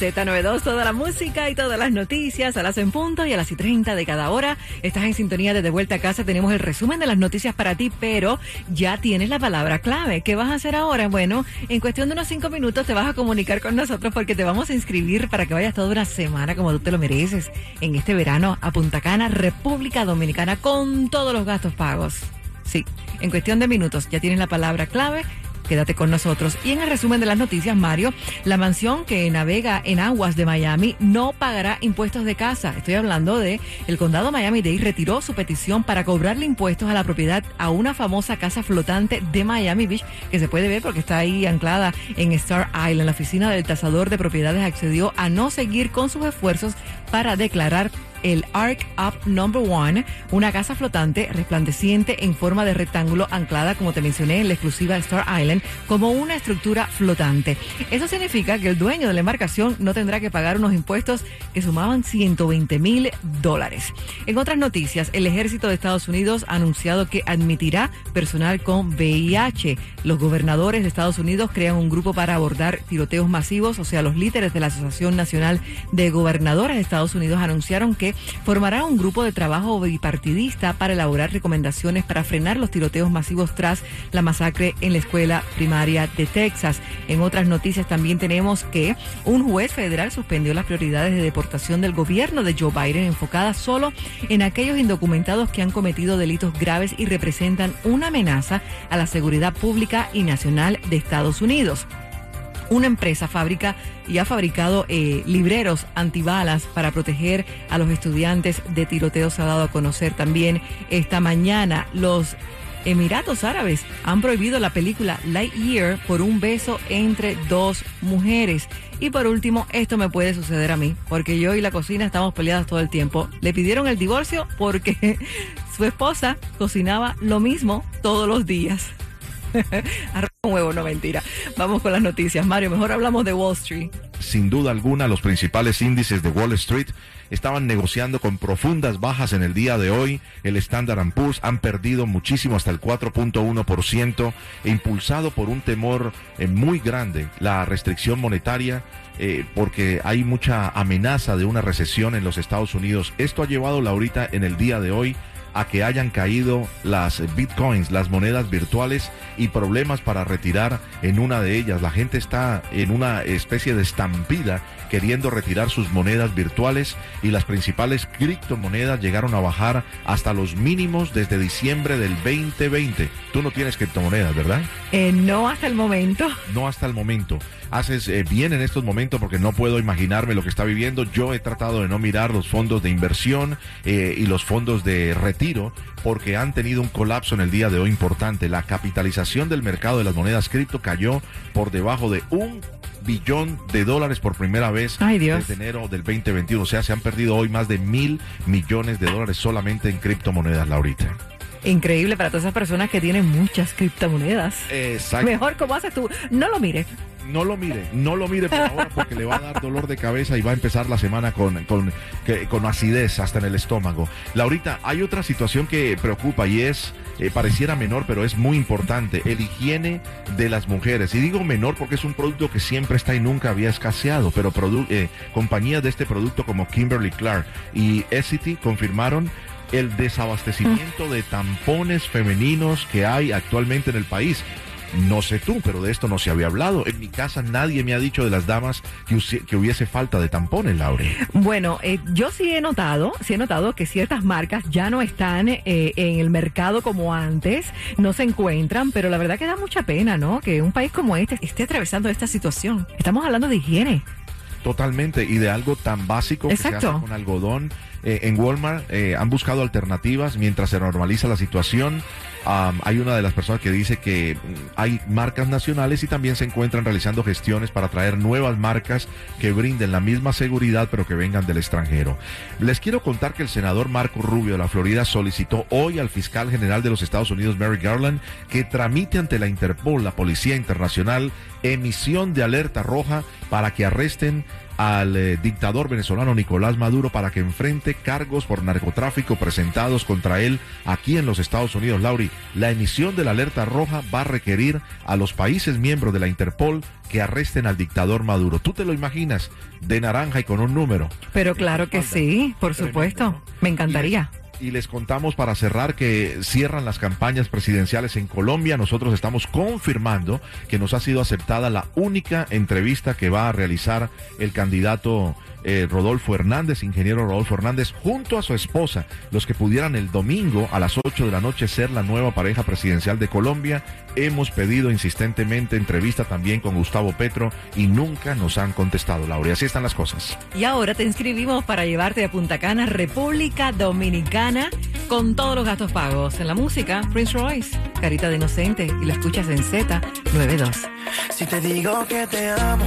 Z92, toda la música y todas las noticias a las en punto y a las y 30 de cada hora. Estás en sintonía de De Vuelta a Casa. Tenemos el resumen de las noticias para ti, pero ya tienes la palabra clave. ¿Qué vas a hacer ahora? Bueno, en cuestión de unos cinco minutos te vas a comunicar con nosotros porque te vamos a inscribir para que vayas toda una semana como tú te lo mereces en este verano a Punta Cana, República Dominicana, con todos los gastos pagos. Sí, en cuestión de minutos ya tienes la palabra clave Quédate con nosotros. Y en el resumen de las noticias, Mario, la mansión que navega en aguas de Miami no pagará impuestos de casa. Estoy hablando de el condado Miami-Dade retiró su petición para cobrarle impuestos a la propiedad a una famosa casa flotante de Miami Beach que se puede ver porque está ahí anclada en Star Island. La oficina del tasador de propiedades accedió a no seguir con sus esfuerzos para declarar el Ark Up Number One, una casa flotante resplandeciente en forma de rectángulo anclada, como te mencioné, en la exclusiva Star Island, como una estructura flotante. Eso significa que el dueño de la embarcación no tendrá que pagar unos impuestos que sumaban 120 mil dólares. En otras noticias, el ejército de Estados Unidos ha anunciado que admitirá personal con VIH. Los gobernadores de Estados Unidos crean un grupo para abordar tiroteos masivos, o sea, los líderes de la Asociación Nacional de Gobernadores de Estados Unidos anunciaron que formará un grupo de trabajo bipartidista para elaborar recomendaciones para frenar los tiroteos masivos tras la masacre en la escuela primaria de Texas. En otras noticias también tenemos que un juez federal suspendió las prioridades de deportación del gobierno de Joe Biden enfocadas solo en aquellos indocumentados que han cometido delitos graves y representan una amenaza a la seguridad pública y nacional de Estados Unidos una empresa fabrica y ha fabricado eh, libreros antibalas para proteger a los estudiantes de tiroteos. Se ha dado a conocer también esta mañana los Emiratos Árabes han prohibido la película Lightyear por un beso entre dos mujeres. Y por último, esto me puede suceder a mí, porque yo y la cocina estamos peleadas todo el tiempo. Le pidieron el divorcio porque su esposa cocinaba lo mismo todos los días. Huevo, no mentira. Vamos con las noticias. Mario, mejor hablamos de Wall Street. Sin duda alguna, los principales índices de Wall Street estaban negociando con profundas bajas en el día de hoy. El Standard Poor's han perdido muchísimo hasta el 4.1%, impulsado por un temor eh, muy grande, la restricción monetaria eh, porque hay mucha amenaza de una recesión en los Estados Unidos. Esto ha llevado, Laurita, en el día de hoy a que hayan caído las bitcoins, las monedas virtuales y problemas para retirar en una de ellas. La gente está en una especie de estampida queriendo retirar sus monedas virtuales y las principales criptomonedas llegaron a bajar hasta los mínimos desde diciembre del 2020. Tú no tienes criptomonedas, ¿verdad? Eh, no hasta el momento. No hasta el momento. Haces eh, bien en estos momentos porque no puedo imaginarme lo que está viviendo. Yo he tratado de no mirar los fondos de inversión eh, y los fondos de retiro porque han tenido un colapso en el día de hoy importante. La capitalización del mercado de las monedas cripto cayó por debajo de un billón de dólares por primera vez desde enero del 2021. O sea, se han perdido hoy más de mil millones de dólares solamente en criptomonedas, Laurita. Increíble para todas esas personas que tienen muchas criptomonedas. Exacto. Mejor como haces tú. No lo mires no lo mire, no lo mire por ahora porque le va a dar dolor de cabeza y va a empezar la semana con, con, con acidez hasta en el estómago. Laurita, hay otra situación que preocupa y es, eh, pareciera menor, pero es muy importante, el higiene de las mujeres. Y digo menor porque es un producto que siempre está y nunca había escaseado, pero eh, compañías de este producto como Kimberly Clark y Essity confirmaron el desabastecimiento de tampones femeninos que hay actualmente en el país. No sé tú, pero de esto no se había hablado. En mi casa nadie me ha dicho de las damas que, hubiese falta de tampones, Laure. Bueno, eh, yo sí he notado, sí he notado que ciertas marcas ya no están eh, en el mercado como antes, no se encuentran, pero la verdad que da mucha pena, ¿no? Que un país como este esté atravesando esta situación. Estamos hablando de higiene. Totalmente, y de algo tan básico que se hace con algodón. Eh, en Walmart han buscado alternativas mientras se normaliza la situación. Hay una de las personas que dice que mm, hay marcas nacionales y también se encuentran realizando gestiones para traer nuevas marcas que brinden la misma seguridad pero que vengan del extranjero. Les quiero contar que el senador Marco Rubio de la Florida solicitó hoy al fiscal general de los Estados Unidos, Mary Garland, que tramite ante la Interpol, la Policía Internacional, emisión de alerta roja para que arresten al eh, dictador venezolano Nicolás Maduro para que enfrente cargos por narcotráfico presentados contra él aquí en los Estados Unidos. Lauri, la emisión de la alerta roja va a requerir a los países miembros de la Interpol que arresten al dictador Maduro. ¿Tú te lo imaginas de naranja y con un número? Pero claro que sí, por supuesto. Me encantaría. Y les contamos para cerrar que cierran las campañas presidenciales en Colombia. Nosotros estamos confirmando que nos ha sido aceptada la única entrevista que va a realizar el candidato eh, Rodolfo Hernández, ingeniero Rodolfo Hernández, junto a su esposa, los que pudieran el domingo a las 8 de la noche ser la nueva pareja presidencial de Colombia. Hemos pedido insistentemente entrevista también con Gustavo Petro y nunca nos han contestado, Laura. Así están las cosas. Y ahora te inscribimos para llevarte a Punta Cana, República Dominicana, con todos los gastos pagos. En la música, Prince Royce, Carita de Inocente, y la escuchas en Z92. Si te digo que te amo,